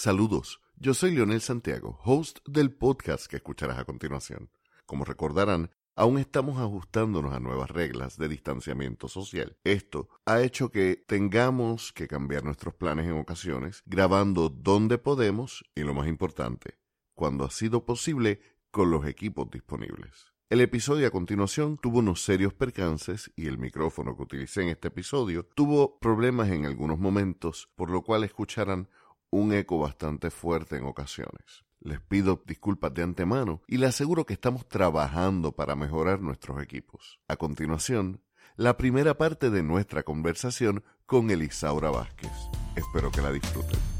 Saludos, yo soy Leonel Santiago, host del podcast que escucharás a continuación. Como recordarán, aún estamos ajustándonos a nuevas reglas de distanciamiento social. Esto ha hecho que tengamos que cambiar nuestros planes en ocasiones, grabando donde podemos y lo más importante, cuando ha sido posible con los equipos disponibles. El episodio a continuación tuvo unos serios percances y el micrófono que utilicé en este episodio tuvo problemas en algunos momentos, por lo cual escucharán un eco bastante fuerte en ocasiones. Les pido disculpas de antemano y les aseguro que estamos trabajando para mejorar nuestros equipos. A continuación, la primera parte de nuestra conversación con Elisaura Vázquez. Espero que la disfruten.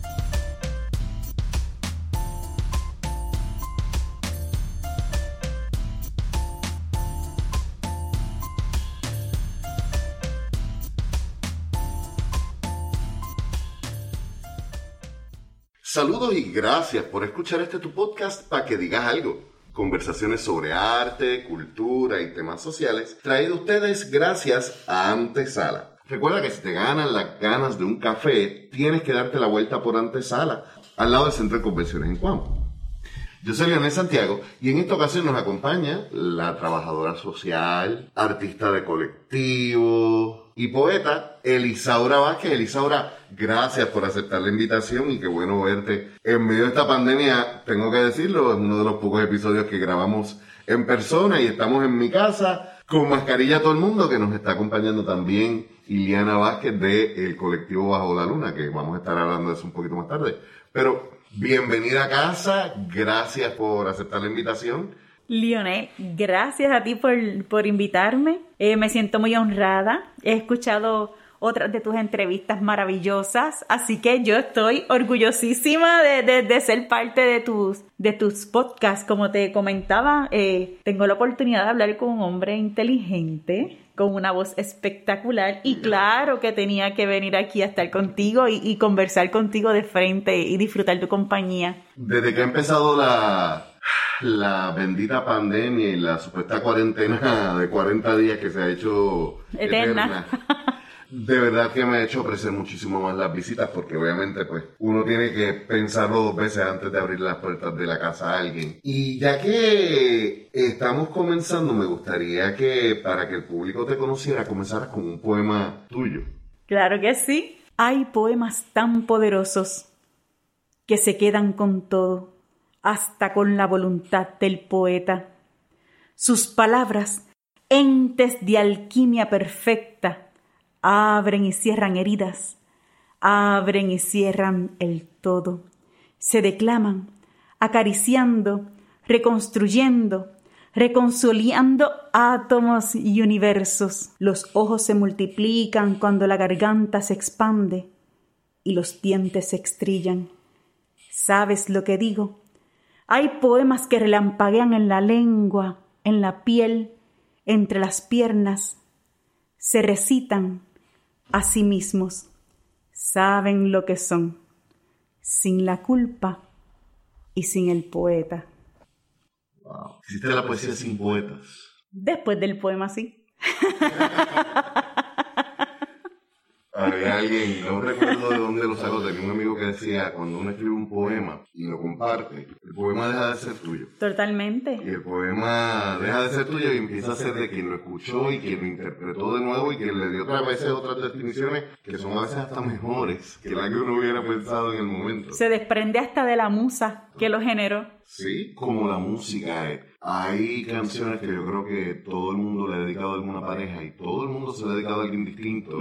Saludos y gracias por escuchar este tu podcast para que digas algo. Conversaciones sobre arte, cultura y temas sociales, traído a ustedes gracias a Antesala. Recuerda que si te ganan las ganas de un café, tienes que darte la vuelta por Antesala, al lado del Centro de Convenciones en Cuamo. Yo soy Leonel Santiago y en esta ocasión nos acompaña la trabajadora social, artista de colectivo y poeta Elisaura Vázquez. Elisaura, gracias por aceptar la invitación y qué bueno verte. En medio de esta pandemia, tengo que decirlo, es uno de los pocos episodios que grabamos en persona y estamos en mi casa con mascarilla todo el mundo que nos está acompañando también Iliana Vázquez de el colectivo Bajo la Luna, que vamos a estar hablando de eso un poquito más tarde. Pero bienvenida a casa, gracias por aceptar la invitación. Lionel, gracias a ti por, por invitarme. Eh, me siento muy honrada. He escuchado otras de tus entrevistas maravillosas, así que yo estoy orgullosísima de, de, ser parte de tus, de tus podcasts. Como te comentaba, eh, tengo la oportunidad de hablar con un hombre inteligente, con una voz espectacular y claro que tenía que venir aquí a estar contigo y, y conversar contigo de frente y disfrutar tu compañía. Desde que ha empezado la, la bendita pandemia y la supuesta cuarentena de 40 días que se ha hecho eterna. De verdad que me ha hecho apreciar muchísimo más las visitas porque obviamente pues uno tiene que pensarlo dos veces antes de abrir las puertas de la casa a alguien. Y ya que estamos comenzando, me gustaría que para que el público te conociera comenzaras con un poema tuyo. Claro que sí. Hay poemas tan poderosos que se quedan con todo hasta con la voluntad del poeta. Sus palabras, entes de alquimia perfecta, abren y cierran heridas, abren y cierran el todo, se declaman, acariciando, reconstruyendo, reconciliando átomos y universos. Los ojos se multiplican cuando la garganta se expande y los dientes se estrillan. ¿Sabes lo que digo? Hay poemas que relampaguean en la lengua, en la piel, entre las piernas. Se recitan a sí mismos. Saben lo que son, sin la culpa y sin el poeta. Wow. ¿Hiciste la poesía sin poetas? Después del poema, sí. Había alguien, no recuerdo de dónde lo sacó, tenía un amigo que decía, cuando uno escribe un poema y lo comparte, el poema deja de ser tuyo. Totalmente. Y el poema deja de ser tuyo y empieza a ser de quien lo escuchó y quien lo interpretó de nuevo y quien le dio otras veces otras definiciones que son a veces hasta mejores que las que uno hubiera pensado en el momento. Se desprende hasta de la musa que lo generó. Sí, como la música. Hay canciones que yo creo que todo el mundo le ha dedicado a alguna pareja y todo el mundo se le ha dedicado a alguien distinto.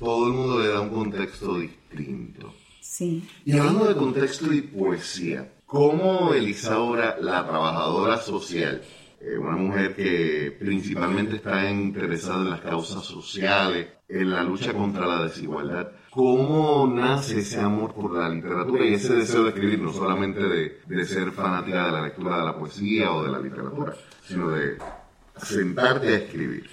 Todo el mundo le da un contexto distinto. Sí. Y hablando de contexto y poesía, ¿cómo Elisaura, la trabajadora social, eh, una mujer que principalmente está interesada en las causas sociales, en la lucha contra la desigualdad, ¿cómo nace ese amor por la literatura y ese deseo de escribir, no solamente de, de ser fanática de la lectura de la poesía o de la literatura, sino de sentarte a escribir?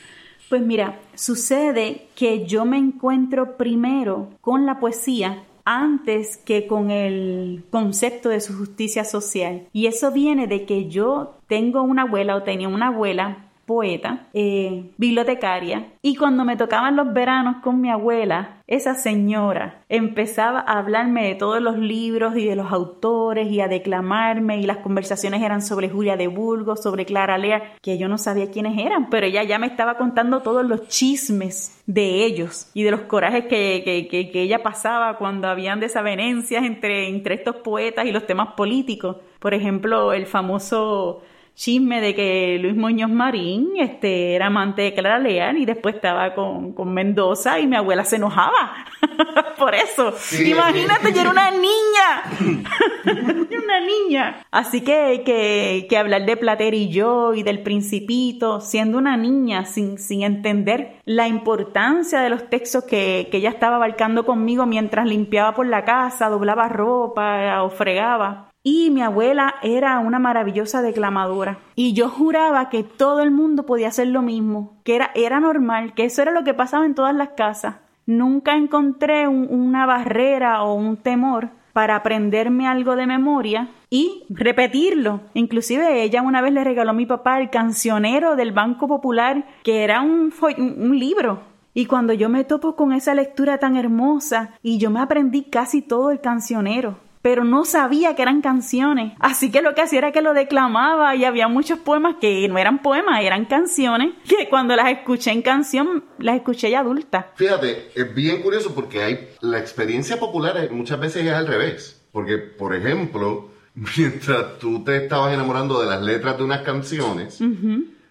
Pues mira, sucede que yo me encuentro primero con la poesía antes que con el concepto de su justicia social. Y eso viene de que yo tengo una abuela o tenía una abuela poeta, eh, bibliotecaria, y cuando me tocaban los veranos con mi abuela, esa señora empezaba a hablarme de todos los libros y de los autores y a declamarme y las conversaciones eran sobre Julia de Burgos, sobre Clara Lea, que yo no sabía quiénes eran, pero ella ya me estaba contando todos los chismes de ellos y de los corajes que, que, que, ella pasaba cuando habían desavenencias entre, entre estos poetas y los temas políticos. Por ejemplo, el famoso chisme de que Luis Muñoz Marín este, era amante de Clara Leal y después estaba con, con Mendoza y mi abuela se enojaba por eso. Imagínate, yo era una niña. una niña. Así que, que, que, hablar de Plater y yo y del principito, siendo una niña sin, sin entender la importancia de los textos que, que ella estaba abarcando conmigo mientras limpiaba por la casa, doblaba ropa o fregaba y mi abuela era una maravillosa declamadora. Y yo juraba que todo el mundo podía hacer lo mismo, que era, era normal, que eso era lo que pasaba en todas las casas. Nunca encontré una barrera o un temor para aprenderme algo de memoria y repetirlo. Inclusive ella una vez le regaló a mi papá el cancionero del Banco Popular, que era un, un libro. Y cuando yo me topo con esa lectura tan hermosa y yo me aprendí casi todo el cancionero, pero no sabía que eran canciones. Así que lo que hacía era que lo declamaba y había muchos poemas que no eran poemas, eran canciones, que cuando las escuché en canción, las escuché ya adulta. Fíjate, es bien curioso porque hay la experiencia popular muchas veces es al revés. Porque, por ejemplo, mientras tú te estabas enamorando de las letras de unas canciones,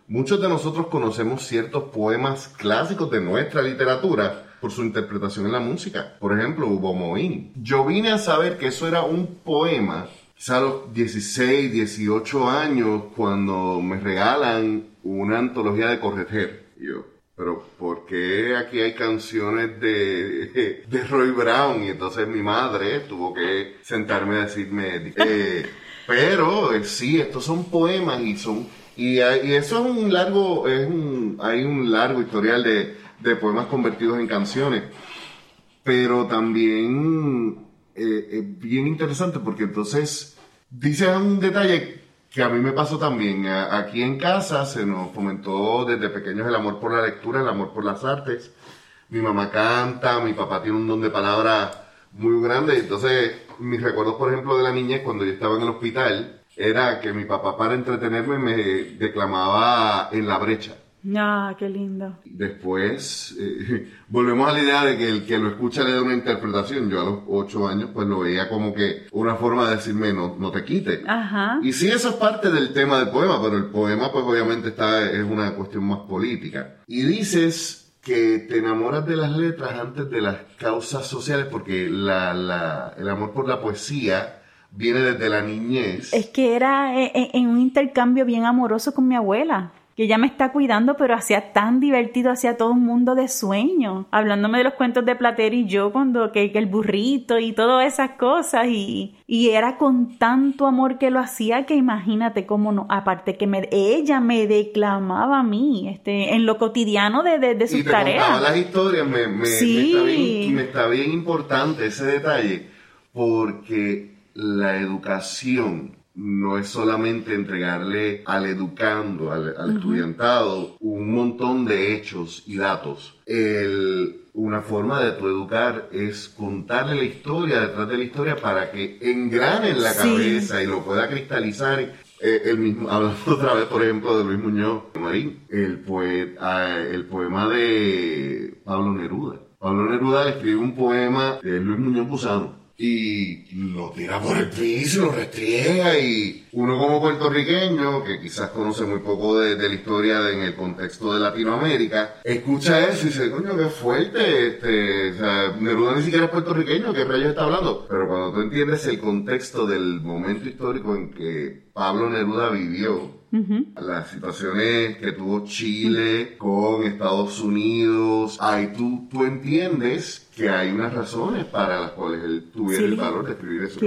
muchos de nosotros conocemos ciertos poemas clásicos de nuestra literatura por su interpretación en la música. Por ejemplo, Hugo Moín. Yo vine a saber que eso era un poema, quizá a los 16, 18 años, cuando me regalan una antología de Correter. yo, pero ¿por qué aquí hay canciones de, de Roy Brown? Y entonces mi madre tuvo que sentarme a decirme, eh, pero eh, sí, estos son poemas y son... Y, y eso es un largo, es un, hay un largo historial de, de poemas convertidos en canciones. Pero también eh, es bien interesante porque entonces dice un detalle que a mí me pasó también. Aquí en casa se nos fomentó desde pequeños el amor por la lectura, el amor por las artes. Mi mamá canta, mi papá tiene un don de palabra muy grande. Entonces, mis recuerdos, por ejemplo, de la niñez, cuando yo estaba en el hospital, era que mi papá para entretenerme me declamaba en la brecha. Ah, qué lindo. Después, eh, volvemos a la idea de que el que lo escucha le da una interpretación. Yo a los ocho años, pues lo veía como que una forma de decirme, no, no te quite. Ajá. Y sí, eso es parte del tema del poema, pero el poema, pues obviamente está, es una cuestión más política. Y dices que te enamoras de las letras antes de las causas sociales, porque la, la, el amor por la poesía viene desde la niñez. Es que era eh, eh, en un intercambio bien amoroso con mi abuela que ella me está cuidando, pero hacía tan divertido, hacía todo un mundo de sueño, hablándome de los cuentos de Plater y yo, cuando que, el burrito y todas esas cosas, y, y, era con tanto amor que lo hacía que imagínate cómo no, aparte que me, ella me declamaba a mí, este, en lo cotidiano de, de, de sus y te tareas. las historias, me, me, sí. me, está bien, me está bien importante ese detalle, porque la educación no es solamente entregarle al educando, al, estudiantado, un montón de hechos y datos. una forma de tu educar es contarle la historia detrás de la historia para que engrane en la cabeza y lo pueda cristalizar. Eh, el mismo, hablando otra vez, por ejemplo, de Luis Muñoz Marín, el, poeta, el poema de Pablo Neruda. Pablo Neruda escribe un poema de Luis Muñoz Busano y lo tira por el piso, lo restriega y uno como puertorriqueño, que quizás conoce muy poco de, la historia en el contexto de Latinoamérica, escucha eso y dice, coño, qué fuerte, este, o sea, Neruda ni siquiera es puertorriqueño, ¿qué rayos está hablando? Pero cuando tú entiendes el contexto del momento histórico en que Pablo Neruda vivió, las situaciones que tuvo Chile con Estados Unidos, ahí tú, tú entiendes que hay unas razones para las cuales él tuviera el valor de escribir eso.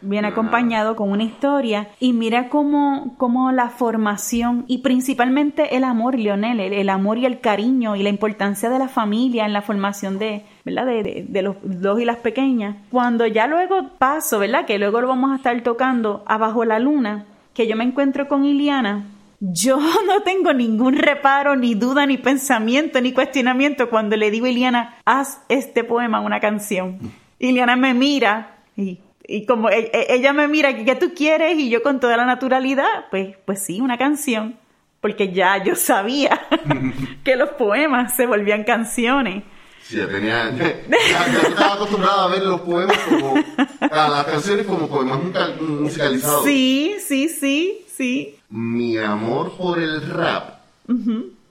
viene acompañado con una historia y mira cómo, cómo, la formación y principalmente el amor, Leonel, el, amor y el cariño y la importancia de la familia en la formación de, ¿verdad? De, de, los dos y las pequeñas. Cuando ya luego paso, ¿verdad? Que luego lo vamos a estar tocando abajo la luna, que yo me encuentro con Iliana, Yo no tengo ningún reparo, ni duda, ni pensamiento, ni cuestionamiento cuando le digo a Iliana, haz este poema una canción. Iliana me mira y, y como e, e, ella me mira, ¿qué tú quieres? Y yo con toda la naturalidad, pues, pues sí, una canción. Porque ya yo sabía que los poemas se volvían canciones. Sí, ya tenía. Ya, estaba acostumbrada a ver los poemas como. a las canciones como poemas musicalizados. Sí, sí, sí, sí. Mi amor por el rap,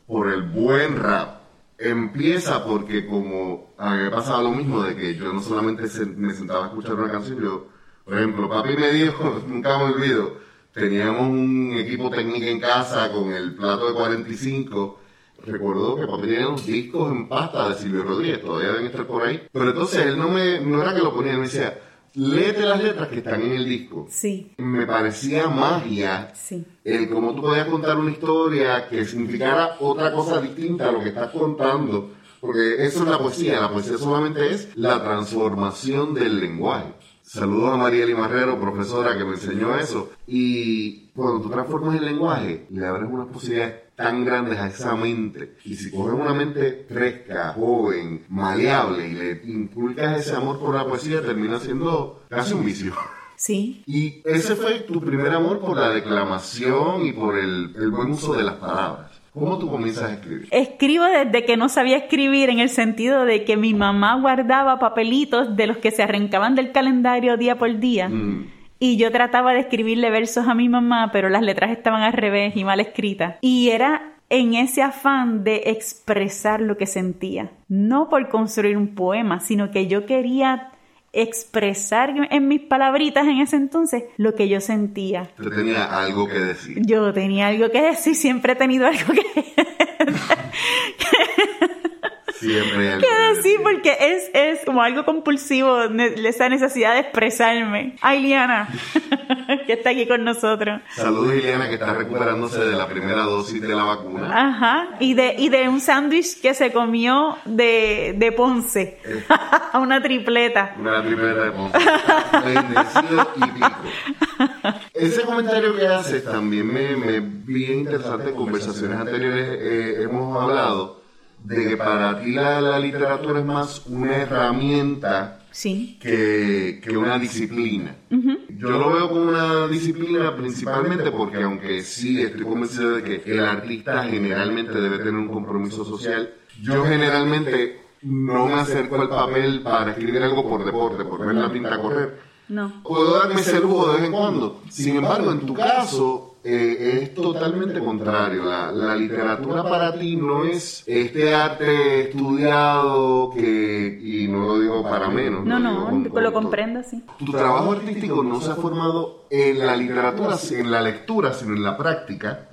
por el buen rap, empieza porque como a mí me pasaba lo mismo de que yo no solamente me sentaba a escuchar una canción, yo, por ejemplo, papi me dijo, nunca me olvido, teníamos un equipo técnico en casa con el plato de 45 recuerdo que papi tenía unos discos en pasta de Silvio Rodríguez, todavía deben estar por ahí. Pero entonces él no me, no era que lo ponía, él me decía, léete las letras que están en el disco. Sí. Me parecía magia sí. el cómo tú podías contar una historia que significara otra cosa distinta a lo que estás contando. Porque eso es la poesía, la poesía solamente es la transformación del lenguaje. Saludos a Marieli Marrero, profesora que me enseñó eso. Y cuando tú transformas el lenguaje, le abres unas posibilidades tan grandes a esa mente. Y si coges una mente fresca, joven, maleable y le inculcas ese amor por la poesía, termina siendo casi un vicio. Sí. Y ese fue tu primer amor por la declamación y por el, el buen uso de las palabras. ¿Cómo tú comienzas a escribir? Escribo desde que no sabía escribir en el sentido de que mi mamá guardaba papelitos de los que se arrancaban del calendario día por día. Mm. Y yo trataba de escribirle versos a mi mamá, pero las letras estaban al revés y mal escritas. Y era en ese afán de expresar lo que sentía. No por construir un poema, sino que yo quería expresar en mis palabritas en ese entonces lo que yo sentía. Yo tenía algo que decir. Yo tenía algo que decir, siempre he tenido algo que Siempre que decir porque es, es como algo compulsivo, esa necesidad de expresarme. Ay, Liana, que está aquí con nosotros. Saludos Ileana que está recuperándose de la primera dosis de la vacuna. Ajá, y de, y de un sándwich que se comió de, de Ponce, una tripleta. Una tripleta de Ponce. Bendecido y pico. Ese comentario que haces también me, me bien interesante. En conversaciones anteriores eh, hemos hablado de que para ti la, la literatura es más una herramienta Sí, que, que una disciplina. Yo lo veo como una disciplina principalmente porque aunque sí estoy convencido de que el artista generalmente debe tener un compromiso social, yo generalmente no me acerco al papel para escribir algo por deporte, por ver la tinta correr. no. Puedo darme ese lujo de vez en cuando. Sin embargo, en tu caso eh, es totalmente contrario. La, la literatura para ti no es este arte estudiado que, y no lo digo para menos. No, no, con- lo comprendo, sí. Tu trabajo artístico no se ha formado en la literatura, en la lectura, sino en la práctica,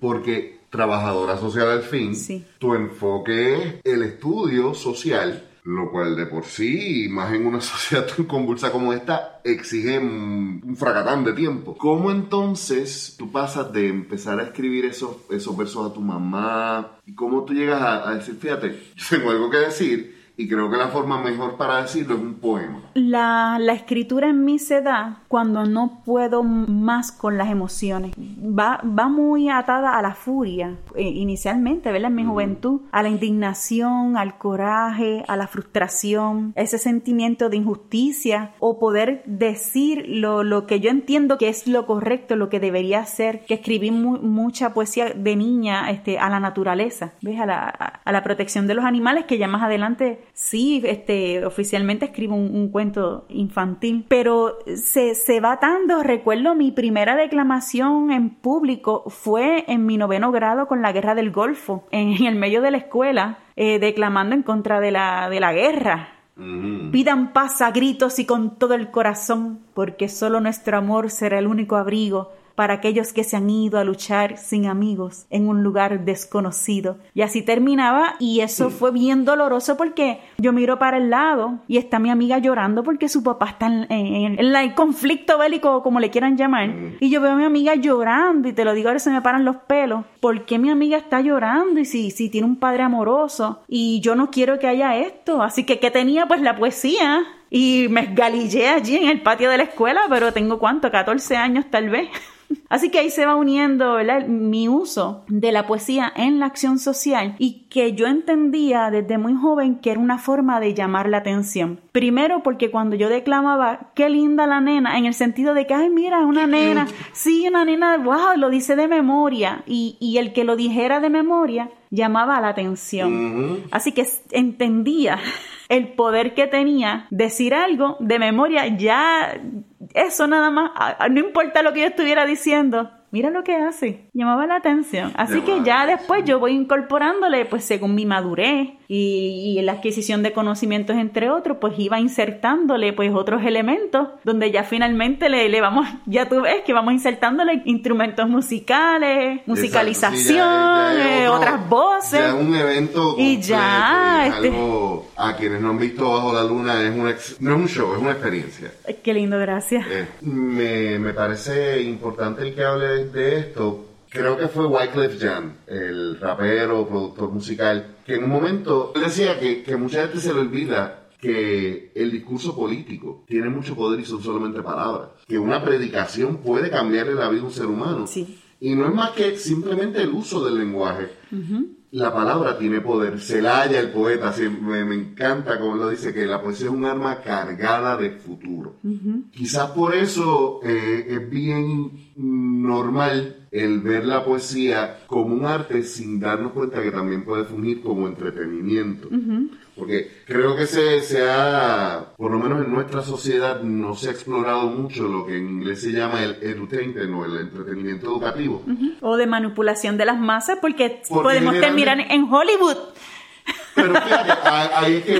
porque trabajadora social al fin, Sí. tu enfoque es el estudio social, lo cual de por sí, más en una sociedad tan convulsa como esta, exige un, fracatán de tiempo. ¿Cómo entonces tú pasas de empezar a escribir esos, esos versos a tu mamá? ¿Y cómo tú llegas a, a decir, fíjate, tengo algo que decir? Y creo que la forma mejor para decirlo es un poema. La, la escritura en mí se da cuando no puedo más con las emociones. Va, va muy atada a la furia, eh, inicialmente, ¿verdad? En mi juventud, a la indignación, al coraje, a la frustración, ese sentimiento de injusticia o poder decir lo, lo que yo entiendo que es lo correcto, lo que debería hacer, que escribí mu- mucha poesía de niña este, a la naturaleza, ¿ves? A la, a- a la protección de los animales, que ya más adelante sí, este, oficialmente escribo un, un cuento infantil, pero se, se va dando, recuerdo mi primera declamación en público fue en mi noveno grado con la guerra del Golfo, en, en el medio de la escuela, eh, declamando en contra de la, de la guerra. Pidan paz a gritos y con todo el corazón, porque solo nuestro amor será el único abrigo para aquellos que se han ido a luchar sin amigos en un lugar desconocido. Y así terminaba y eso fue bien doloroso porque yo miro para el lado y está mi amiga llorando porque su papá está en, en- en el conflicto bélico, como le quieran llamar. Y yo veo a mi amiga llorando y te lo digo, ahora se me paran los pelos. ¿Por qué mi amiga está llorando? Y si, si tiene un padre amoroso y yo no quiero que haya esto. Así que, ¿qué tenía? Pues la poesía. Y me esgalillé allí en el patio de la escuela, pero tengo cuánto, 14 años tal vez. Así que ahí se va uniendo mi uso de la poesía en la acción social y que yo entendía desde muy joven que era una forma de llamar la atención. Primero porque cuando yo declamaba, qué linda la nena, en el sentido de que, ay, mira, una nena, sí, una nena, wow, lo dice de memoria. Y, y el que lo dijera de memoria llamaba la atención. Así que entendía el poder que tenía decir algo de memoria, ya eso nada más, no importa lo que yo estuviera diciendo, mira lo que hace, llamaba la atención. Así que ya después yo voy incorporándole, pues según mi madurez y, la adquisición de conocimientos, entre otros, pues iba insertándole pues otros elementos, donde ya finalmente le, le vamos, ya tú ves que vamos insertándole instrumentos musicales, musicalización, eh, otras voces. Ya un evento y ya este algo a quienes no han visto Bajo la Luna es un no es un show, es una experiencia. Qué lindo, gracias. Eh, me, me parece importante el que hable de, esto, creo que fue Wyclef Jean, el rapero, productor musical, que en un momento decía que, que mucha gente se le olvida que el discurso político tiene mucho poder y son solamente palabras. Que una predicación puede cambiarle la vida a un ser humano. Y no es más que simplemente el uso del lenguaje. La palabra tiene poder. Celaya, el poeta, me, me, encanta como lo dice, que la poesía es un arma cargada de futuro. Quizás por eso eh, es bien normal el ver la poesía como un arte sin darnos cuenta que también puede fungir como entretenimiento. Porque creo que se, se, ha, por lo menos en nuestra sociedad, no se ha explorado mucho lo que en inglés se llama el edutainment o el entretenimiento educativo. O de manipulación de las masas, porque, podemos terminar en Hollywood. Pero fíjate, ahí es que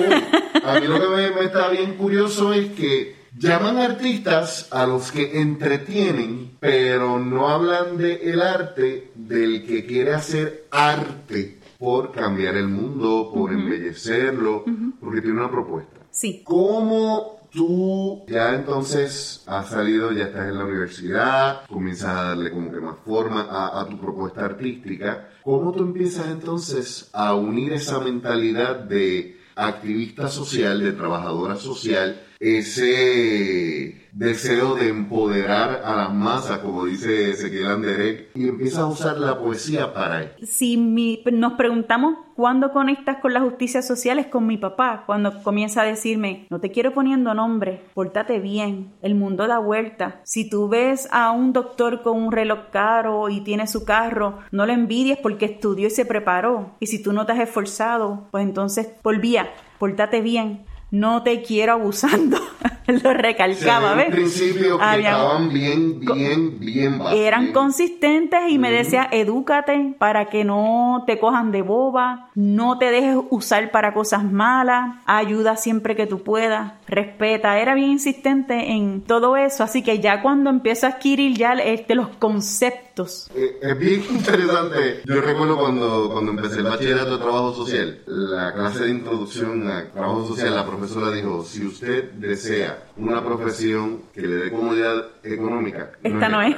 A mí lo que me, me está bien curioso es que Llaman artistas a los que entretienen, pero no hablan del el arte del que quiere hacer arte por cambiar el mundo, por embellecerlo, porque tiene una propuesta. Sí. ¿Cómo tú ya entonces has salido, ya estás en la universidad, comienzas a darle como que más forma a, a, tu propuesta artística. ¿Cómo tú empiezas entonces a unir esa mentalidad de activista social, de trabajadora social, ese deseo de empoderar a las masas, como dice Ezequiel Anderek, y empieza a usar la poesía para eso. Si nos preguntamos cuándo conectas con la justicia social es con mi papá, cuando comienza a decirme, no te quiero poniendo nombre, pórtate bien, el mundo da vuelta. Si tú ves a un doctor con un reloj caro y tiene su carro, no lo envidies porque estudió y se preparó. Y si tú no te has esforzado, pues entonces volvía, pórtate bien no te quiero abusando. Lo recalcaba, ¿ves? principio que estaban bien, bien, bien Eran consistentes y me decía, edúcate para que no te cojan de boba, no te dejes usar para cosas malas, ayuda siempre que tú puedas, respeta. Era bien insistente en todo eso, así que ya cuando empiezo a adquirir ya este, los conceptos. Eh, es bien interesante. Yo recuerdo cuando, cuando empecé el bachillerato de trabajo social, la clase de introducción a trabajo social, la profesora dijo, si usted desea una profesión que le dé comodidad económica. Esta no es.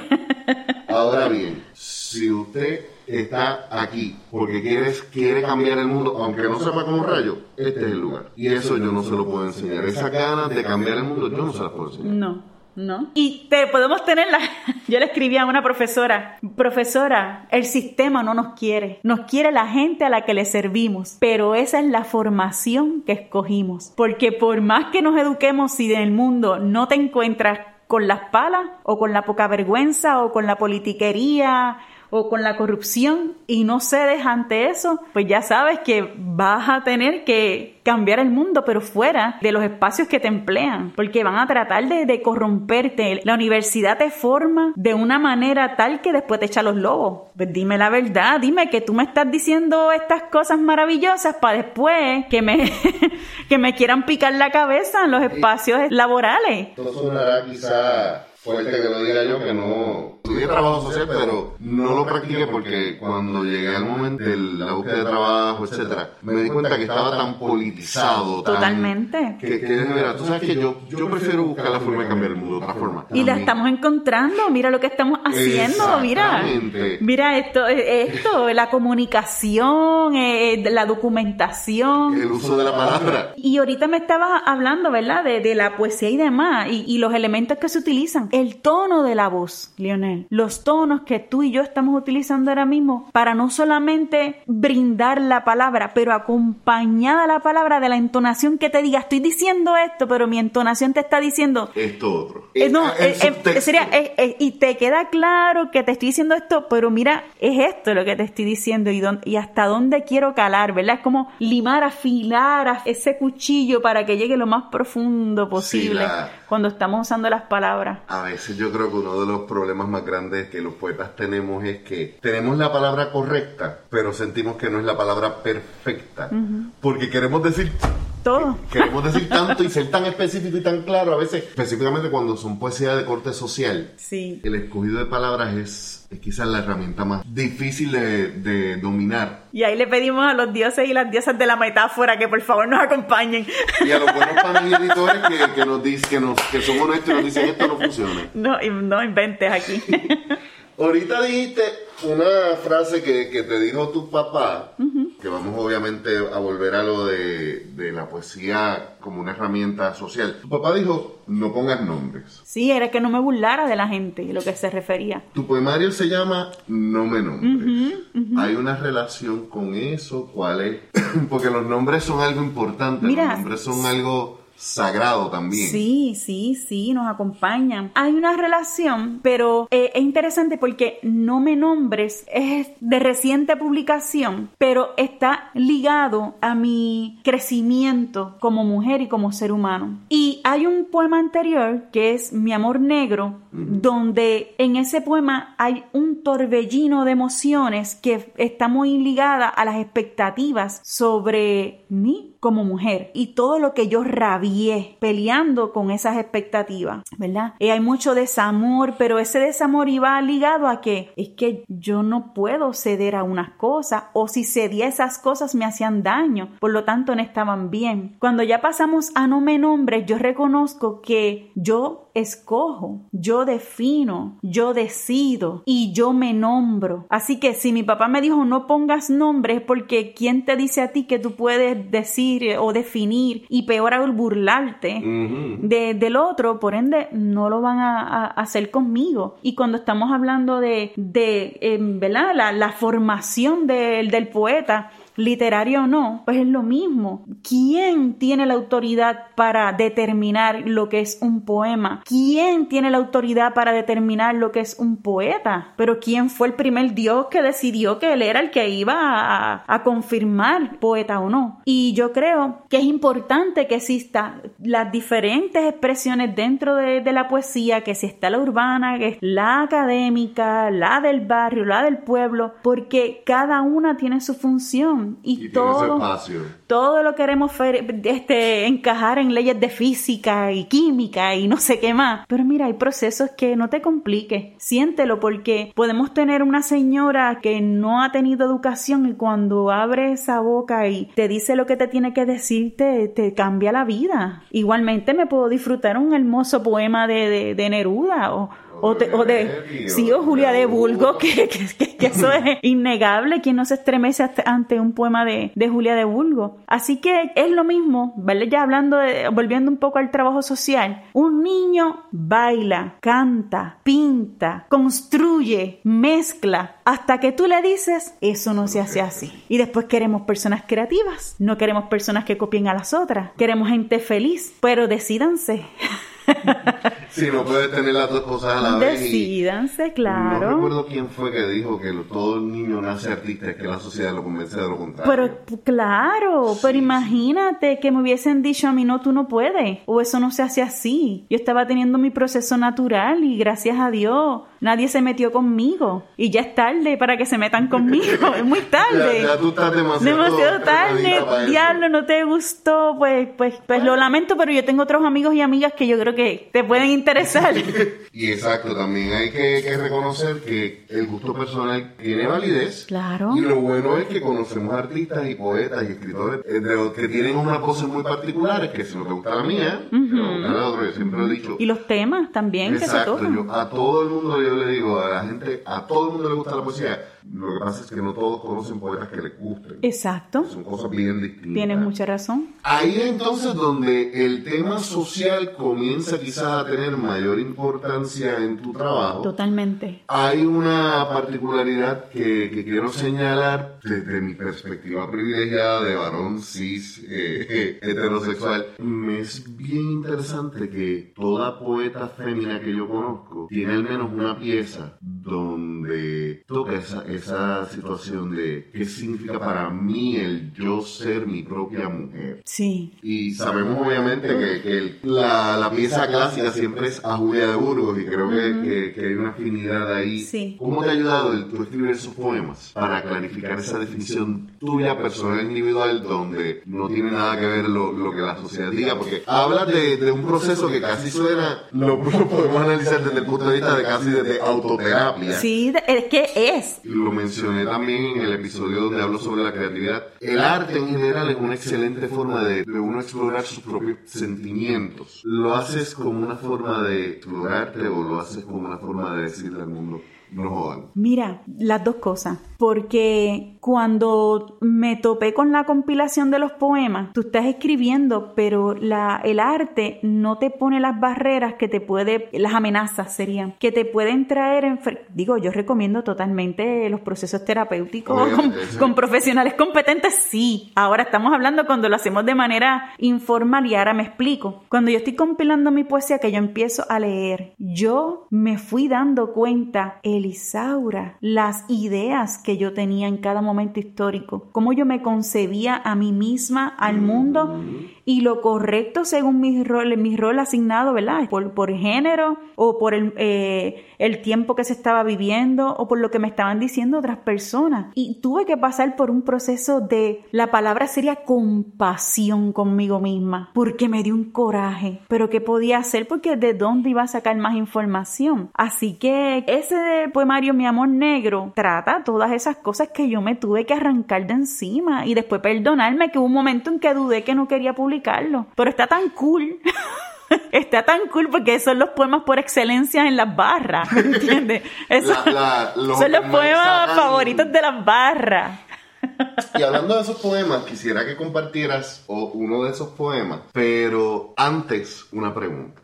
Ahora bien, si usted está aquí porque quiere, quiere cambiar el mundo, aunque no sepa como rayo, este es el lugar. Y eso yo no se lo puedo enseñar. Esa ganas de cambiar el mundo yo no se las puedo enseñar. No. ¿no? Y te podemos tener la... Yo le escribí a una profesora, profesora, el sistema no nos quiere, nos quiere la gente a la que le servimos, pero esa es la formación que escogimos, porque por más que nos eduquemos si en el mundo no te encuentras con las palas o con la poca vergüenza o con la politiquería o con la corrupción y no cedes ante eso, pues ya sabes que vas a tener que cambiar el mundo, pero fuera de los espacios que te emplean, porque van a tratar de, corromperte. La universidad te forma de una manera tal que después te echa los lobos. Pues dime la verdad, dime que tú me estás diciendo estas cosas maravillosas para después que me, que me quieran picar la cabeza en los espacios laborales. Esto sonará quizá fuerte que lo diga yo, que no estudié trabajo social, pero no lo practiqué porque cuando llegué al momento de la búsqueda de trabajo, etcétera, me di cuenta que estaba tan politizado. Totalmente. que, que verdad, tú sabes que yo, yo prefiero buscar la forma de cambiar el mundo otra forma. Y la estamos encontrando, mira lo que estamos haciendo, mira. Mira esto, esto, la comunicación, eh, la documentación. El uso de la palabra. Y ahorita me estabas hablando, ¿verdad? De, de la poesía y demás, y, y los elementos que se utilizan el tono de la voz, Lionel, los tonos que tú y yo estamos utilizando ahora mismo para no solamente brindar la palabra, pero acompañada la palabra de la entonación que te diga, estoy diciendo esto, pero mi entonación te está diciendo esto otro. Eh, no, eh, eh, sería, y te queda claro que te estoy diciendo esto, pero mira, es esto lo que te estoy diciendo y, y hasta dónde quiero calar, ¿verdad? Es como limar, afilar ese cuchillo para que llegue lo más profundo posible cuando estamos usando las palabras. A veces yo creo que uno de los problemas más grandes que los poetas tenemos es que tenemos la palabra correcta, pero sentimos que no es la palabra perfecta, porque queremos decir todo. Queremos decir tanto y ser tan específico y tan claro a veces, específicamente cuando son poesía de corte social. Sí. El escogido de palabras es, quizás la herramienta más difícil de, dominar. Y ahí le pedimos a los dioses y las diosas de la metáfora que por favor nos acompañen. Y a los buenos panes y editores que, nos dicen, que, nos, que son honestos y nos dicen esto no funciona. No, no inventes aquí. Ahorita dijiste una frase que, te dijo tu papá, que vamos obviamente a volver a lo de, la poesía como una herramienta social. Tu papá dijo, no pongas nombres. Sí, era que no me burlara de la gente, lo que se refería. Tu poemario se llama No me nombres. ¿Hay una relación con eso? ¿Cuál es? Porque los nombres son algo importante, los nombres son algo sagrado también. Sí, sí, sí, nos acompañan. Hay una relación, pero eh, es interesante porque No me nombres es de reciente publicación, pero está ligado a mi crecimiento como mujer y como ser humano. Y hay un poema anterior que es Mi amor negro, donde en ese poema hay un torbellino de emociones que está muy ligada a las expectativas sobre mí como mujer y todo lo que yo rabié peleando con esas expectativas, ¿verdad? Y hay mucho desamor, pero ese desamor iba ligado a que es que yo no puedo ceder a unas cosas o si cedía esas cosas me hacían daño, por lo tanto no estaban bien. Cuando ya pasamos a no me nombres, yo reconozco que yo escojo, yo defino, yo decido y yo me nombro. Así que si mi papá me dijo no pongas nombres porque ¿quién te dice a ti que tú puedes decir o definir y peor aún burlarte del otro? Por ende, no lo van a, hacer conmigo. Y cuando estamos hablando de, de em, ¿verdad? La, la formación del poeta, literario o no, pues es lo mismo. ¿Quién tiene la autoridad para determinar lo que es un poema? ¿Quién tiene la autoridad para determinar lo que es un poeta? Pero ¿quién fue el primer Dios que decidió que él era el que iba a, confirmar poeta o no? Y yo creo que es importante que exista las diferentes expresiones dentro de, la poesía, que si está la urbana, que es la académica, la del barrio, la del pueblo, porque cada una tiene su función y, todo, todo lo queremos este, encajar en leyes de física y química y no sé qué más. Pero mira, hay procesos que no te compliques, siéntelo porque podemos tener una señora que no ha tenido educación y cuando abre esa boca y te dice lo que te tiene que decir, te, te cambia la vida. Igualmente me puedo disfrutar un hermoso poema de, de, de Neruda o o, de, sí, o Julia de Bulgo, que, eso es innegable, quien no se estremece ante un poema de, Julia de Bulgo. Así que es lo mismo, ¿vale? Ya hablando, de, volviendo un poco al trabajo social, un niño baila, canta, pinta, construye, mezcla, hasta que tú le dices, eso no se hace así. Y después queremos personas creativas, no queremos personas que copien a las otras, queremos gente feliz, pero decídanse. Si no puedes tener las dos cosas a la vez. Decídanse, claro. No recuerdo quién fue que dijo que todo niño nace artista, es que la sociedad lo convence de lo contrario. Pero claro, pero imagínate que me hubiesen dicho a mí, no, tú no puedes, o eso no se hace así. Yo estaba teniendo mi proceso natural y gracias a Dios nadie se metió conmigo. Y ya es tarde para que se metan conmigo, es muy tarde. ya, tú estás demasiado, demasiado tarde. Diablo, no te gustó, pues, pues, pues lo lamento, pero yo tengo otros amigos y amigas que yo creo que te pueden interesar. y exacto, también hay que, reconocer que el gusto personal tiene validez. Claro. Y lo bueno es que conocemos artistas y poetas y escritores eh, que tienen unas voces muy particulares, que si no te gusta la mía, te gusta la otra, yo siempre lo he dicho. Y los temas también exacto, que se Yo, a todo el mundo yo le digo a la gente, a todo el mundo le gusta la poesía. Lo que pasa es que no todos conocen poetas que les gusten. Exacto. Son cosas bien distintas. Tienes mucha razón. Ahí entonces donde el tema social comienza quizás a tener mayor importancia en tu trabajo. Totalmente. Hay una particularidad que, que quiero señalar desde mi perspectiva privilegiada de varón cis eh, heterosexual. Me es bien interesante que toda poeta fémina que yo conozco tiene al menos una pieza donde toca esa, esa situación de qué significa para mí el yo ser mi propia mujer. Sí. Y sabemos obviamente que, que el- la, la pieza clásica siempre es a Julia de Burgos y creo que, que- que hay una afinidad ahí. Sí. ¿Cómo te ha ayudado el tú escribir esos poemas para clarificar esa definición tuya personal individual donde no tiene nada que ver lo, lo que la sociedad diga? Porque hablas de, de un proceso que casi suena, lo, lo podemos analizar desde el punto de vista de casi de autoterapia. Sí, de- es que es. Lo mencioné también en el episodio donde hablo sobre la creatividad. El arte en general es una excelente forma de, de uno explorar sus propios sentimientos. ¿Lo haces como una forma de explorarte o lo haces como una forma de decirle al mundo, no jodan? Mira, las dos cosas. Porque cuando me topé con la compilación de los poemas, tú estás escribiendo, pero la, el arte no te pone las barreras que te puede, las amenazas serían, que te pueden traer, enfer- digo, yo recomiendo totalmente los procesos terapéuticos con, sí. con profesionales competentes, sí. Ahora estamos hablando cuando lo hacemos de manera informal y ahora me explico. Cuando yo estoy compilando mi poesía que yo empiezo a leer, yo me fui dando cuenta, Elisaura, las ideas que yo tenía en cada momento histórico, cómo yo me concebía a mí misma, al mundo y lo correcto según mi rol, mi rol asignado, ¿verdad? Por, por género o por el, eh, el tiempo que se estaba viviendo o por lo que me estaban diciendo otras personas. Y tuve que pasar por un proceso de, la palabra sería compasión conmigo misma, porque me dio un coraje. Pero ¿qué podía hacer? Porque de dónde iba a sacar más información. Así que ese poemario, Mi Amor Negro, trata todas esas cosas que yo me tuve que arrancar de encima y después perdonarme que hubo un momento en que dudé que no quería publicarlo. Pero está tan cool. Está tan cool porque son los poemas por excelencia en las barras, ¿me entiendes? La- la- los son los poemas sacan- favoritos de las barras. Y hablando de esos poemas, quisiera que compartieras o uno de esos poemas, pero antes una pregunta.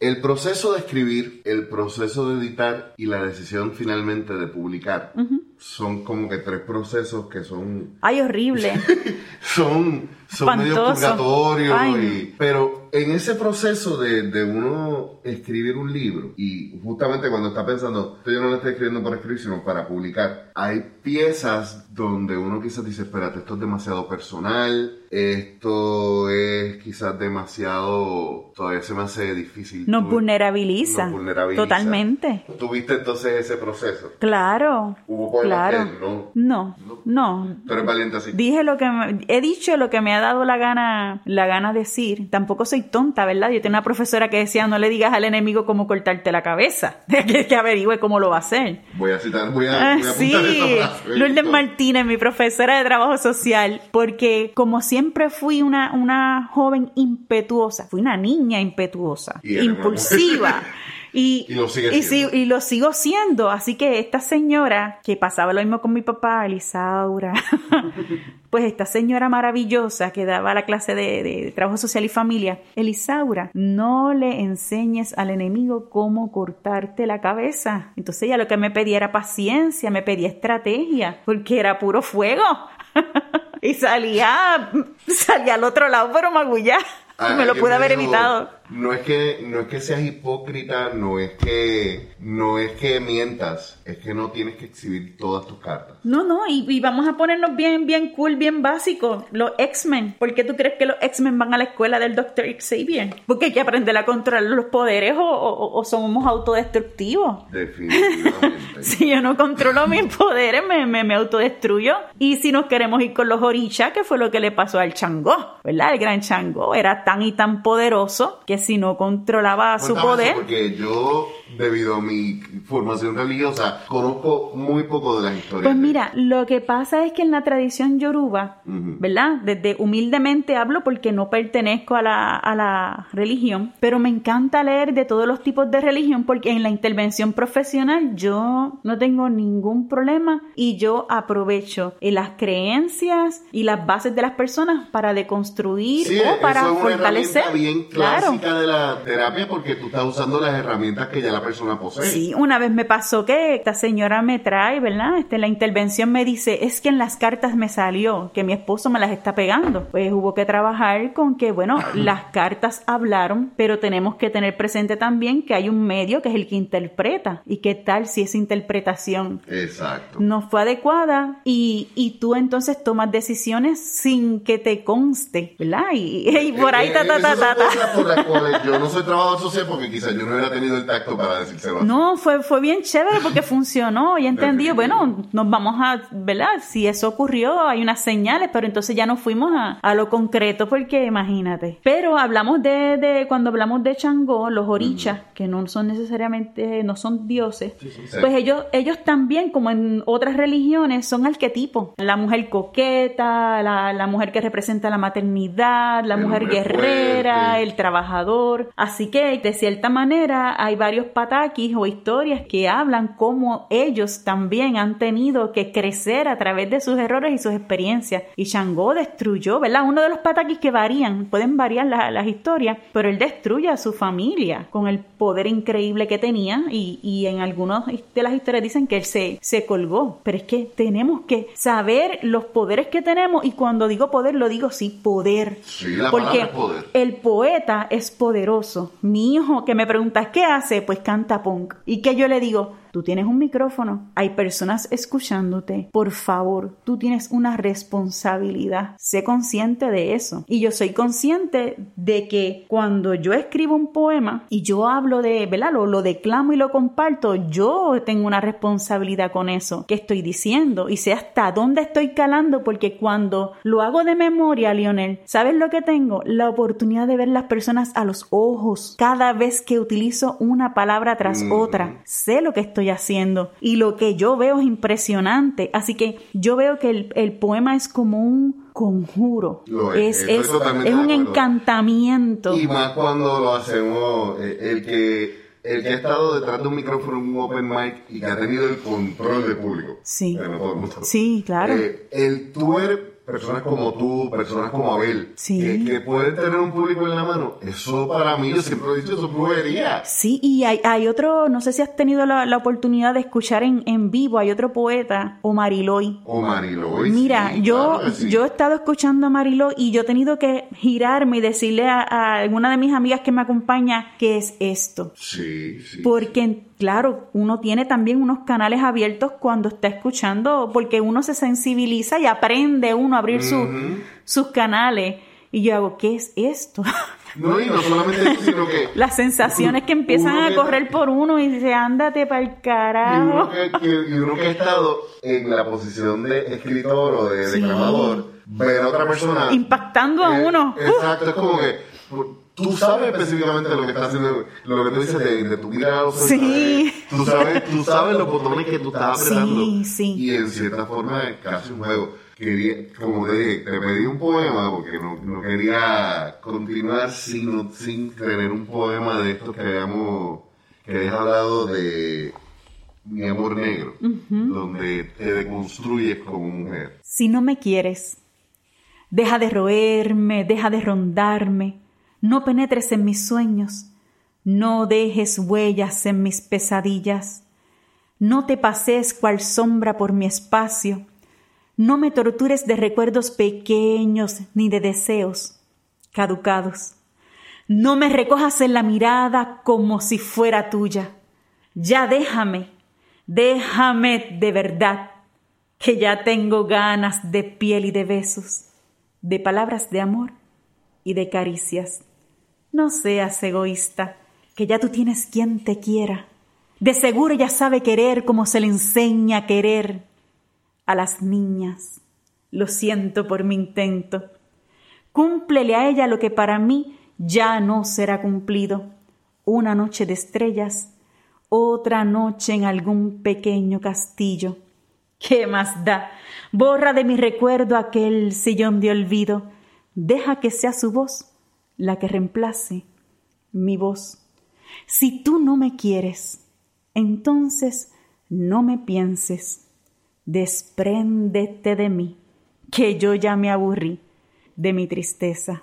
El proceso de escribir, el proceso de editar y la decisión finalmente de publicar son como que tres procesos que son Ay, horrible. son, son medio purgatorios. Y- pero en ese proceso de, de uno escribir un libro, y justamente cuando está pensando, esto yo no lo estoy escribiendo para escribir, sino para publicar, hay piezas donde uno quizás dice, espérate, esto es demasiado personal, esto es quizás demasiado, todavía se me hace difícil. Nos Tú- vulnerabiliza. nos vulnerabiliza. Totalmente. ¿Tuviste entonces ese proceso? Claro. Hubo claro. que no. No, no. Tú eres valiente así. Dije lo que me- he dicho lo que me ha dado la gana la gana decir. Tampoco soy tonta, ¿verdad? Yo tenía una profesora que decía no le digas al enemigo cómo cortarte la cabeza, que, que averigüe cómo lo va a hacer. Voy a citar, voy a, Ah, voy a sí, apuntar esa frase. Lourdes Martínez, mi profesora de trabajo social, porque como siempre fui una, una joven impetuosa, fui una niña impetuosa, Y impulsiva. Y, Y lo sigue y siendo. si- y lo sigo siendo. Así que esta señora, que pasaba lo mismo con mi papá, Elisaura, pues esta señora maravillosa que daba la clase de, de trabajo social y familia, Elisaura, no le enseñes al enemigo cómo cortarte la cabeza. Entonces ella lo que me pedía era paciencia, me pedía estrategia, porque era puro fuego. y salía, salía al otro lado, pero magullá. Ah, me lo pude haber evitado. No es que no es que seas hipócrita, no es que no es que mientas, es que no tienes que exhibir todas tus cartas. No, no, y, y vamos a ponernos bien, bien cool, bien básicos. Los X-Men. ¿Por qué tú crees que los X-Men van a la escuela del Dr. Xavier? Porque hay que aprender a controlar los poderes o, o- o somos autodestructivos. Definitivamente. Si yo no controlo mis poderes, me, me, me autodestruyo. Y si nos queremos ir con los orichas, que fue lo que le pasó al Changó, ¿verdad? El gran Changó era tan y tan poderoso que si no controlaba su Cuéntame eso, poder, porque yo debido a mi formación religiosa, conozco muy poco de las historias. Pues mira, lo que pasa es que en la tradición yoruba, ¿verdad? Desde humildemente hablo porque no pertenezco a la, a la religión, pero me encanta leer de todos los tipos de religión porque en la intervención profesional yo no tengo ningún problema y yo aprovecho las creencias y las bases de las personas para deconstruir o para eso es una fortalecer. herramienta bien claro. clásica de la terapia porque tú estás usando las herramientas que ya la persona posee. Sí, una vez me pasó que esta señora me trae, ¿verdad? Este, la intervención me dice, es que en las cartas me salió que mi esposo me las está pegando. Pues hubo que trabajar con que, bueno, las cartas hablaron, pero tenemos que tener presente también que hay un medio que es el que interpreta. ¿Y qué tal si esa interpretación Exacto. no fue adecuada y, y tú entonces tomas decisiones sin que te conste, ¿verdad? Y, y por ahí Eh, ta ta eh, ta esas ta ta. cosas por las cuales yo no soy trabajador social porque quizás yo no hubiera tenido el tacto para decírselo. No, fue, fue bien chévere porque funcionó y entendí, bueno, nos vamos a, ¿verdad? Si eso ocurrió, hay unas señales, pero entonces ya nos fuimos a, a lo concreto porque imagínate. Pero hablamos de, de cuando hablamos de Changó, los orichas, que no son necesariamente, no son dioses, Sí, sí. pues ellos, ellos también, como en otras religiones, son arquetipos. La mujer coqueta, la, la mujer que representa la maternidad, la El mujer guerrera, fuerte. el trabajador. Así que, de cierta manera, hay varios pataquis o historias que hablan cómo ellos también han tenido que crecer a través de sus errores y sus experiencias. Y Shango destruyó, ¿verdad? Uno de los pataquis que varían, pueden variar la- las historias, pero él destruye a su familia con el poder increíble que tenía y, y en algunas de las historias dicen que él se, se colgó. Pero es que tenemos que saber los poderes que tenemos y cuando digo poder lo digo sí, poder. Sí, la Porque es poder. el poeta es poderoso. Mi hijo que me pregunta ¿qué hace? Pues canta punk. Y que yo le digo, tú tienes un micrófono, hay personas escuchándote. Por favor, tú tienes una responsabilidad. Sé consciente de eso. Y yo soy consciente de que cuando yo escribo un poema y yo hablo de, ¿verdad? Lo, lo declamo y lo comparto, yo tengo una responsabilidad con eso que estoy diciendo y sé hasta dónde estoy calando porque cuando lo hago de memoria, Lionel, ¿sabes lo que tengo? La oportunidad de ver las personas a los ojos cada vez que utilizo una palabra tras Mm. otra. Sé lo que estoy haciendo y lo que yo veo es impresionante. Así que yo veo que el, el poema es como un conjuro. Lo es, es, es, un encantamiento. Y más cuando lo hacemos, eh, el que el que ha estado detrás de un micrófono en un open mic y que ha tenido el control del público. Sí. Sí, claro. Eh, el tú eres personas como tú, personas como Abel, Sí. que, que pueden tener un público en la mano, eso para mí, yo siempre he dicho, eso es brujería. Sí, y hay, hay otro, no sé si has tenido la, la oportunidad de escuchar en, en vivo, hay otro poeta, o Mariloy. O Mariloy. Mira, sí, yo, claro que sí. yo he estado escuchando a Mariloy y yo he tenido que girarme y decirle a, a alguna de mis amigas que me acompaña qué es esto. Sí, sí. Porque, claro, uno tiene también unos canales abiertos cuando está escuchando, porque uno se sensibiliza y aprende uno a abrir su- sus canales. Y yo hago, ¿qué es esto? No, y no solamente eso, sino que... Las sensaciones que empiezan a que- correr por uno y dice, ándate para el carajo. y uno que ha estado en la posición de escritor o de Sí. declamador, ver a otra persona... Impactando a Eh, uno. Exacto, es como que tú sabes específicamente lo que estás haciendo, lo que tú dices de, de tu vida Sí. Tú sabes, tú sabes los botones que tú estás Sí, apretando. sí. Y en cierta forma es casi un juego. Quería, como te dije, te pedí un poema porque no, no quería continuar sin, sin tener un poema de estos que habíamos, que habías hablado de mi amor negro, donde te deconstruyes como mujer. Si no me quieres, deja de roerme, deja de rondarme, no penetres en mis sueños, no dejes huellas en mis pesadillas, no te pases cual sombra por mi espacio, no me tortures de recuerdos pequeños ni de deseos caducados. No me recojas en la mirada como si fuera tuya. Ya déjame, déjame de verdad, que ya tengo ganas de piel y de besos, de palabras de amor y de caricias. No seas egoísta, que ya tú tienes quien te quiera. De seguro ya sabe querer como se le enseña a querer a las niñas. Lo siento por mi intento. Cúmplele a ella lo que para mí ya no será cumplido. Una noche de estrellas, otra noche en algún pequeño castillo. ¿Qué más da? Borra de mi recuerdo aquel sillón de olvido. Deja que sea su voz la que reemplace mi voz. Si tú no me quieres, entonces no me pienses. Despréndete de mí, que yo ya me aburrí de mi tristeza.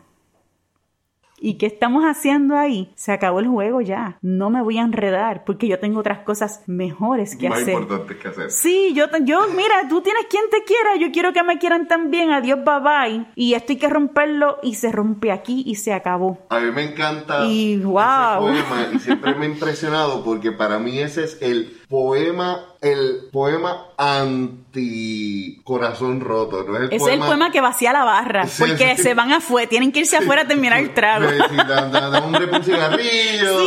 ¿Y qué estamos haciendo ahí? Se acabó el juego ya. No me voy a enredar porque yo tengo otras cosas mejores que Más hacer. importantes que hacer. Sí, yo, yo, mira, tú tienes quien te quiera, yo quiero que me quieran también, adiós, bye bye. Y esto hay que romperlo y se rompe aquí y se acabó. A mí me encanta Y, ese wow. poema y siempre me ha impresionado porque para mí ese es el poema, el poema anti corazón roto, ¿no? Es el Ese es el poema que vacía la barra, Sí, porque sí. se van afuera, tienen que irse afuera a terminar el trago. Un cigarrillo.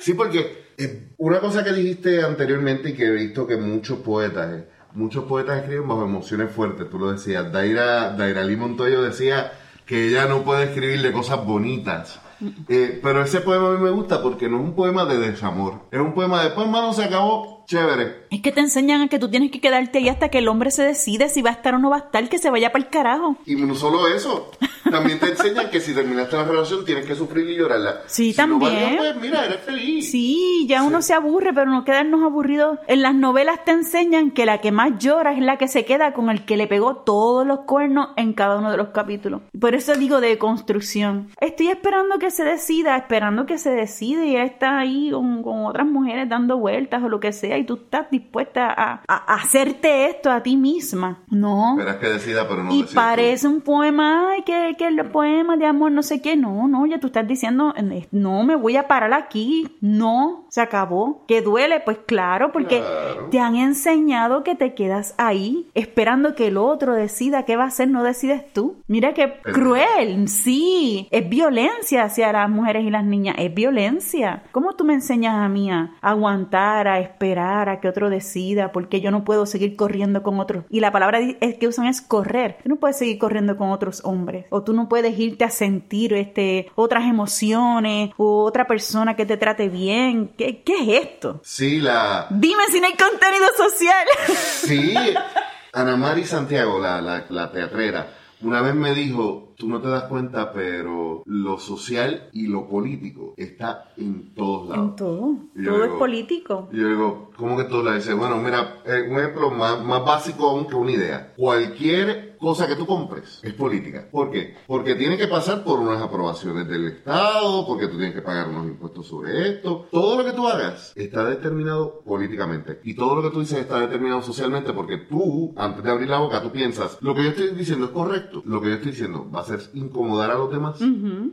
Sí, porque eh, una cosa que dijiste anteriormente y que he visto que muchos poetas, eh, muchos poetas escriben bajo emociones fuertes, tú lo decías. Daira, Daira Lee Montoyo decía que ella no puede escribir de cosas bonitas. Eh, pero ese poema a mí me gusta porque no es un poema de desamor. Es un poema de, pues, mano, se acabó, chévere. Es que te enseñan a que tú tienes que quedarte ahí hasta que el hombre se decide si va a estar o no va a estar, que se vaya para el carajo. Y no solo eso, también te enseñan que si terminaste la relación tienes que sufrir y llorarla. Sí, Si no también. valió, pues mira, eres feliz. Sí, ya uno se aburre, pero no quedarnos aburridos. En las novelas te enseñan que la que más llora es la que se queda con el que le pegó todos los cuernos en cada uno de los capítulos. Por eso digo de construcción. Estoy esperando que se decida, esperando que se decida y él está ahí con, con otras mujeres dando vueltas o lo que sea y tú estás dispuesta a, a- hacerte esto a ti misma. No. Que decida, pero no Y decides tú. parece un poema, ay, que, que el poema de amor, no sé qué. No, no, ya tú estás diciendo, eh, no me voy a parar aquí. No, se acabó. ¿Que duele? Pues claro, porque Claro. te han enseñado que te quedas ahí esperando que el otro decida qué va a hacer, no decides tú. Mira qué cruel, sí. Es violencia hacia las mujeres y las niñas, es violencia. ¿Cómo tú me enseñas a mí a aguantar, a esperar a que otro decida? Porque yo no puedo seguir corriendo con otros. Y la palabra que usan es correr. Tú no puedes seguir corriendo con otros hombres. O tú no puedes irte a sentir este, otras emociones o otra persona que te trate bien. ¿Qué, qué es esto? Sí, la... Dime si no hay contenido social. Sí, Ana Mari Santiago, la, la, la teatrera, una vez me dijo, tú no te das cuenta, pero lo social y lo político está en todos lados. En todo. Yo Todo es digo- político. Y yo digo, ¿cómo que tú le dices? Bueno, mira, eh, un ejemplo más, más básico aún que una idea. Cualquier cosa que tú compres es política. ¿Por qué? Porque tiene que pasar por unas aprobaciones del Estado, porque tú tienes que pagar unos impuestos sobre esto. Todo lo que tú hagas está determinado políticamente. Y todo lo que tú dices está determinado socialmente porque tú, antes de abrir la boca, tú piensas, lo que yo estoy diciendo es correcto. Lo que yo estoy diciendo va a ser incomodar a los demás.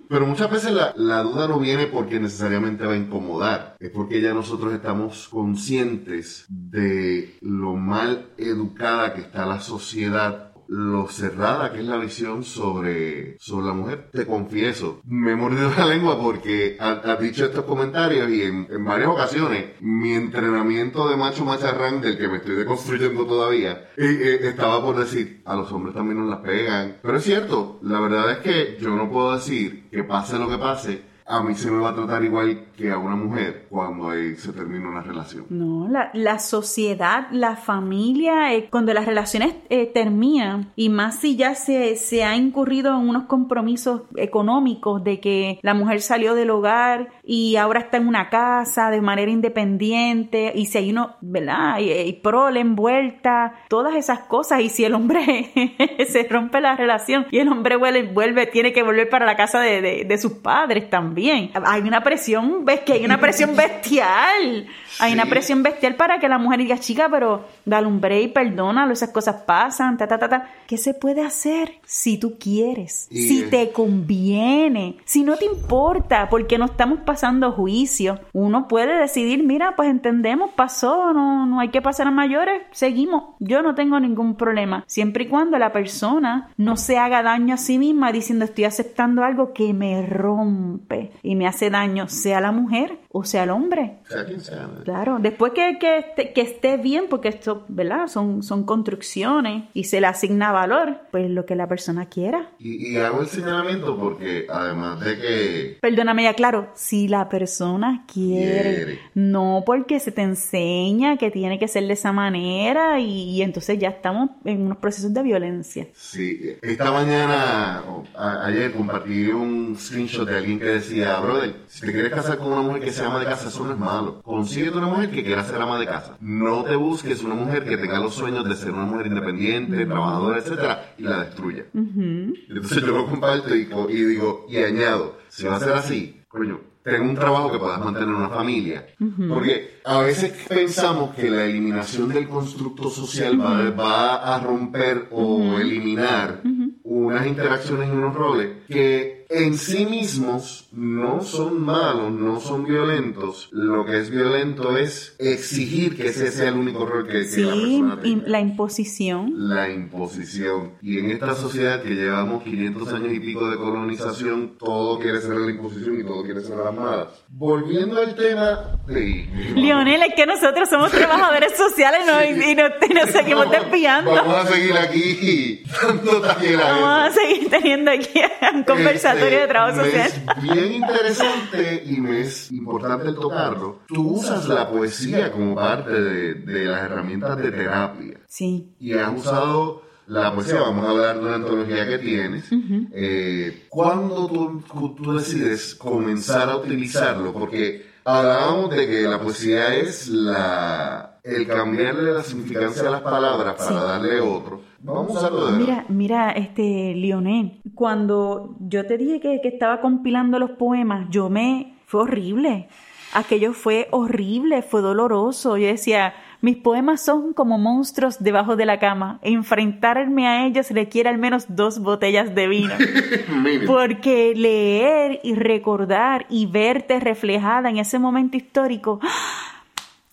Pero muchas veces la, la duda no viene porque necesariamente va a incomodar, es porque ya nosotros estamos conscientes de lo mal educada que está la sociedad, lo cerrada que es la visión sobre, sobre la mujer. Te confieso, me he mordido la lengua porque ha- has dicho estos comentarios y en, varias ocasiones mi entrenamiento de macho macharrán del que me estoy deconstruyendo todavía eh, eh, estaba por decir a los hombres también nos las pegan. Pero es cierto, la verdad es que yo no puedo decir que pase lo que pase, a mí se me va a tratar igual que a una mujer cuando ahí se termina una relación. No, la, la sociedad, la familia, eh, cuando las relaciones eh, terminan, y más si ya se, se ha incurrido en unos compromisos económicos de que la mujer salió del hogar y ahora está en una casa de manera independiente, y si hay uno, ¿verdad? Y, prole envuelta, todas esas cosas, y si el hombre se rompe la relación y el hombre vuelve, vuelve tiene que volver para la casa de, de- sus padres también. Hay una presión, que hay una presión bestial. Hay una presión bestial para que la mujer diga, chica, pero dale un break, perdónalo, esas cosas pasan, ta, ta, ta, ta. ¿Qué se puede hacer si tú quieres? Y- si te conviene, si no te importa, porque no estamos pasando juicio. Uno puede decidir, mira, pues entendemos, pasó, no, no hay que pasar a mayores, seguimos. Yo no tengo ningún problema, siempre y cuando la persona no se haga daño a sí misma diciendo estoy aceptando algo que me rompe y me hace daño, sea la mujer o sea el hombre. Sea quien sea. Claro, después que, que, esté, que esté bien, porque esto, ¿verdad? Son, son construcciones y se le asigna valor, pues lo que la persona quiera. Y, y hago el señalamiento porque además de que Perdóname, ya claro, si la persona quiere, Quiere. no porque se te enseña que tiene que ser de esa manera y, y entonces ya estamos en unos procesos de violencia. Sí, esta mañana, a- ayer, compartí un screenshot de alguien que decía, brother, si te quieres casar con una mujer que sea ama de casa, eso no es malo. Consíguete una mujer que quiera ser ama de casa. No te busques una mujer que tenga los sueños de ser una mujer independiente, trabajadora, etcétera, y la destruya. Entonces yo lo comparto y, y digo, y añado, si va a ser así, coño, ten un trabajo que puedas mantener una familia. Porque a veces pensamos que la eliminación del constructo social va, va a romper o eliminar unas interacciones y unos roles que en sí mismos no son malos, no son violentos. Lo que es violento es exigir que ese sea el único rol que, que Sí, la persona tenga la imposición. la imposición. Y en esta sociedad que llevamos 500 años y pico de colonización, todo quiere ser la imposición y todo quiere ser las malas. Volviendo al tema de... Lionel, es que nosotros somos trabajadores sociales ¿no? y, y nos, y nos seguimos desviando. Vamos a seguir aquí dando Vamos a seguir teniendo aquí un conversatorio De trabajo me social. Es bien interesante y me es importante el tocarlo. Tú usas la poesía como parte de, de las herramientas de terapia. Sí, y has usado la poesía, vamos a hablar de una antología que tienes. Eh, ¿Cuándo tú, tú decides comenzar a utilizarlo? Porque hablábamos de que la poesía es la, el cambiarle la significancia a las palabras para darle otro. Vamos a de verdad. Mira, mira, este, Lionel, cuando yo te dije que, que estaba compilando los poemas, yo me... fue horrible. Aquello fue horrible, fue doloroso. Yo decía, mis poemas son como monstruos debajo de la cama. Enfrentarme a ellos requiere al menos dos botellas de vino. Porque leer y recordar y verte reflejada en ese momento histórico, ¡ah!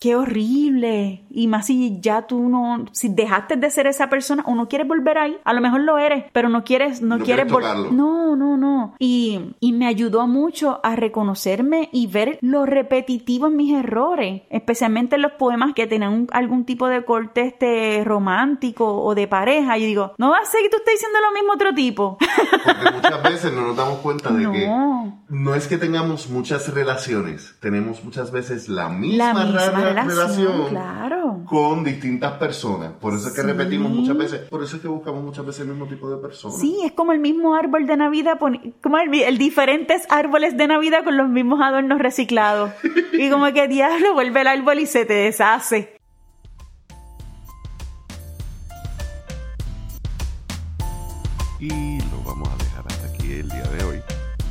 Qué horrible. Y más si ya tú no, si dejaste de ser esa persona o no quieres volver ahí, a lo mejor lo eres, pero no quieres, no, No quieres quieres vol- tocarlo. No, no, no. Y, y me ayudó mucho a reconocerme y ver lo repetitivo en mis errores, especialmente en los poemas que tenían un- algún tipo de corte este romántico o de pareja. Yo digo, no va a ser que tú estés diciendo lo mismo otro tipo. Porque muchas veces no nos damos cuenta de que No. no es que tengamos muchas relaciones, tenemos muchas veces la misma, La misma relación, claro. con distintas personas. Por eso es que Sí. repetimos muchas veces, por eso es que buscamos muchas veces el mismo tipo de personas. Sí, es como el mismo árbol de Navidad, como el, el diferentes árboles de Navidad con los mismos adornos reciclados. Y como que diablo, vuelve el árbol y se te deshace. Y lo vamos a dejar hasta aquí el día de hoy.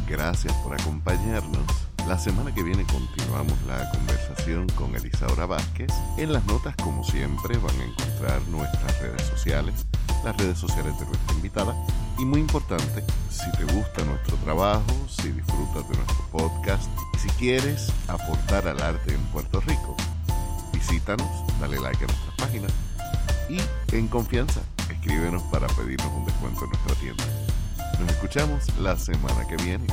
Gracias por acompañarnos. La semana que viene continuamos la conversación con Elisaura Vázquez. En las notas, como siempre, van a encontrar nuestras redes sociales, las redes sociales de nuestra invitada. Y muy importante, si te gusta nuestro trabajo, si disfrutas de nuestro podcast si quieres aportar al arte en Puerto Rico, visítanos, dale like a nuestras páginas y en confianza, escríbenos para pedirnos un descuento en nuestra tienda. Nos escuchamos la semana que viene.